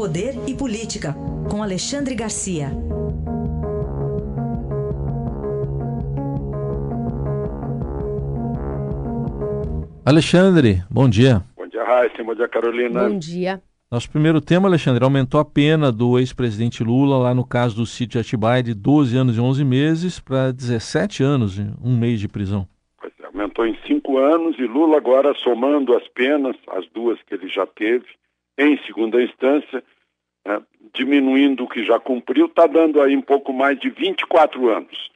Poder e Política, com Alexandre Garcia. Alexandre, bom dia. Bom dia, Raíssa. Bom dia, Carolina. Bom dia. Nosso primeiro tema, Alexandre, aumentou a pena do ex-presidente Lula lá no caso do sítio Atibaia de 12 anos e 11 meses para 17 anos e um mês de prisão. Pois é, aumentou em cinco anos e Lula agora somando as penas, as duas que ele já teve, em segunda instância, né, diminuindo o que já cumpriu, está dando aí um pouco mais de 24 anos.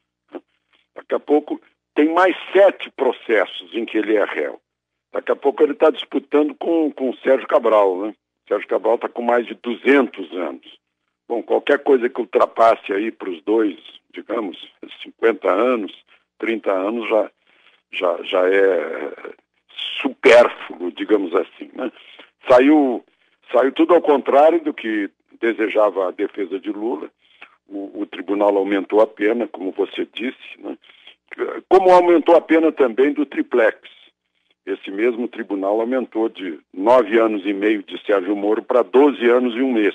Daqui a pouco tem mais sete processos em que ele é réu. Daqui a pouco ele está disputando com, com o Sérgio Cabral, né? Sérgio Cabral está com mais de 200 anos. Bom, qualquer coisa que ultrapasse aí para os dois, digamos, 50 anos, 30 anos, já, já, já é supérfluo, digamos assim. Né? Saiu, saiu tudo ao contrário do que desejava a defesa de Lula. O, o tribunal aumentou a pena, como você disse, né? como aumentou a pena também do triplex. Esse mesmo tribunal aumentou de nove anos e meio de Sérgio Moro para 12 anos e um mês.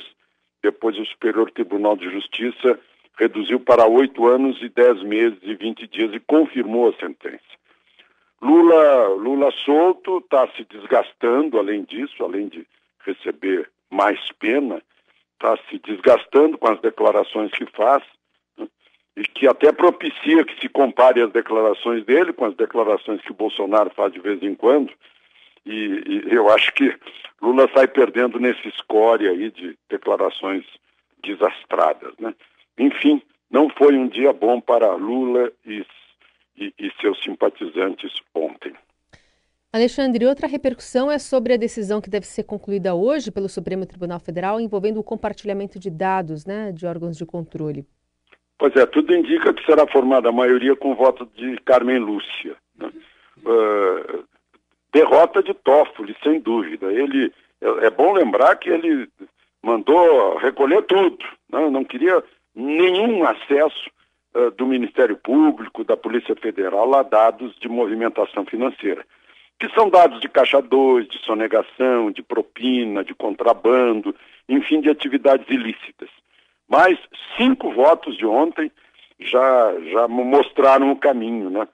Depois o Superior Tribunal de Justiça reduziu para oito anos e dez meses e vinte dias e confirmou a sentença. Lula, Lula solto está se desgastando, além disso, além de receber mais pena, está se desgastando com as declarações que faz e que até propicia que se compare as declarações dele com as declarações que Bolsonaro faz de vez em quando. E, e eu acho que Lula sai perdendo nesse score aí de declarações desastradas. Né? Enfim, não foi um dia bom para Lula e, e, e seus simpatizantes ontem. Alexandre, outra repercussão é sobre a decisão que deve ser concluída hoje pelo Supremo Tribunal Federal envolvendo o compartilhamento de dados né, de órgãos de controle. Pois é, tudo indica que será formada a maioria com voto de Carmen Lúcia. Né? Uh, derrota de Toffoli, sem dúvida. Ele é, é, bom lembrar que ele mandou recolher tudo, né? não queria nenhum acesso uh, do Ministério Público, da Polícia Federal a dados de movimentação financeira, que são dados de caixa 2, de sonegação, de propina, de contrabando, enfim, de atividades ilícitas. Mas cinco votos de ontem já, já mostraram o caminho. Né?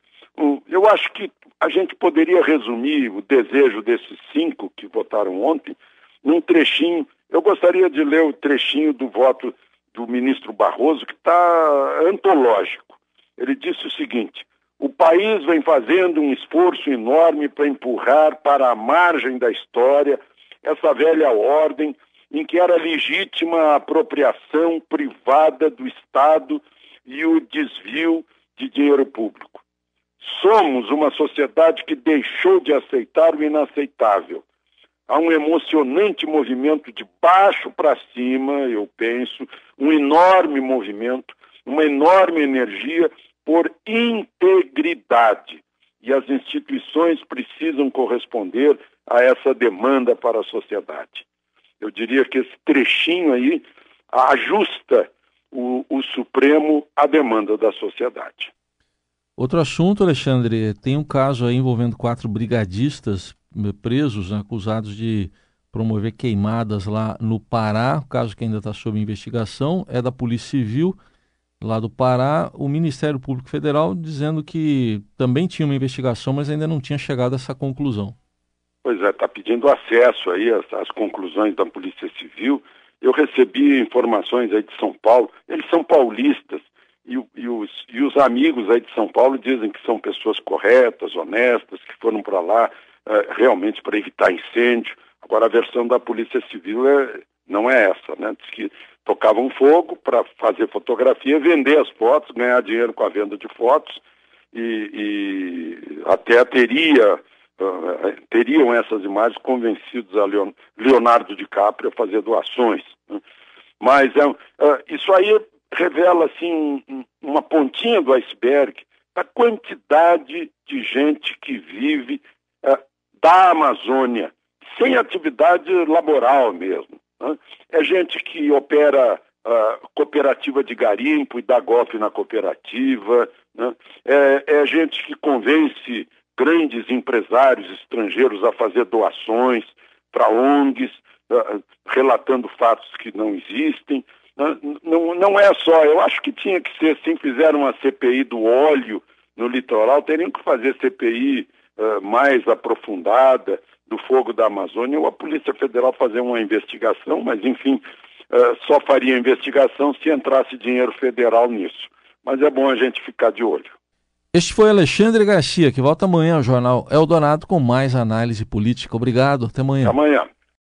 Eu acho que a gente poderia resumir o desejo desses cinco que votaram ontem num trechinho. Eu gostaria de ler o trechinho do voto do ministro Barroso, que está antológico. Ele disse o seguinte: o país vem fazendo um esforço enorme para empurrar para a margem da história essa velha ordem em que era legítima a apropriação privada do Estado e o desvio de dinheiro público. Somos uma sociedade que deixou de aceitar o inaceitável. Há um emocionante movimento de baixo para cima, eu penso, um enorme movimento, uma enorme energia por integridade. E as instituições precisam corresponder a essa demanda para a sociedade. Eu diria que esse trechinho aí ajusta o, o Supremo à demanda da sociedade. Outro assunto, Alexandre, tem um caso aí envolvendo quatro brigadistas eh, presos, né, acusados de promover queimadas lá no Pará. O caso que ainda está sob investigação é da Polícia Civil lá do Pará. O Ministério Público Federal dizendo que também tinha uma investigação, mas ainda não tinha chegado a essa conclusão. Pois é, está pedindo acesso aí às, às, conclusões da Polícia Civil. Eu recebi informações aí de São Paulo, eles são paulistas, e, e, os, e os amigos aí de São Paulo dizem que são pessoas corretas, honestas, que foram para lá uh, realmente para evitar incêndio. Agora, a versão da Polícia Civil é, não é essa, né? Diz que tocavam fogo para fazer fotografia, vender as fotos, ganhar dinheiro com a venda de fotos, e, e até teria uh, teriam essas imagens convencidos a Leon, Leonardo DiCaprio a fazer doações. Né? Mas é, uh, isso aí revela assim um, uma pontinha do iceberg da quantidade de gente que vive uh, da Amazônia sem atividade laboral mesmo. É gente que opera cooperativa de garimpo e dá golpe na cooperativa, né? é, é, gente que convence grandes empresários estrangeiros a fazer doações para ONGs. uh, relatando fatos que não existem. Não, não, é só, eu acho que tinha que ser assim, fizeram uma CPI do óleo no litoral, teriam que fazer CPI uh, mais aprofundada do fogo da Amazônia ou a Polícia Federal fazer uma investigação, mas enfim, uh, só faria investigação se entrasse dinheiro federal nisso. Mas é bom a gente ficar de olho. Este foi Alexandre Garcia, que volta amanhã ao jornal Eldorado com mais análise política. Obrigado, até amanhã. Amanhã.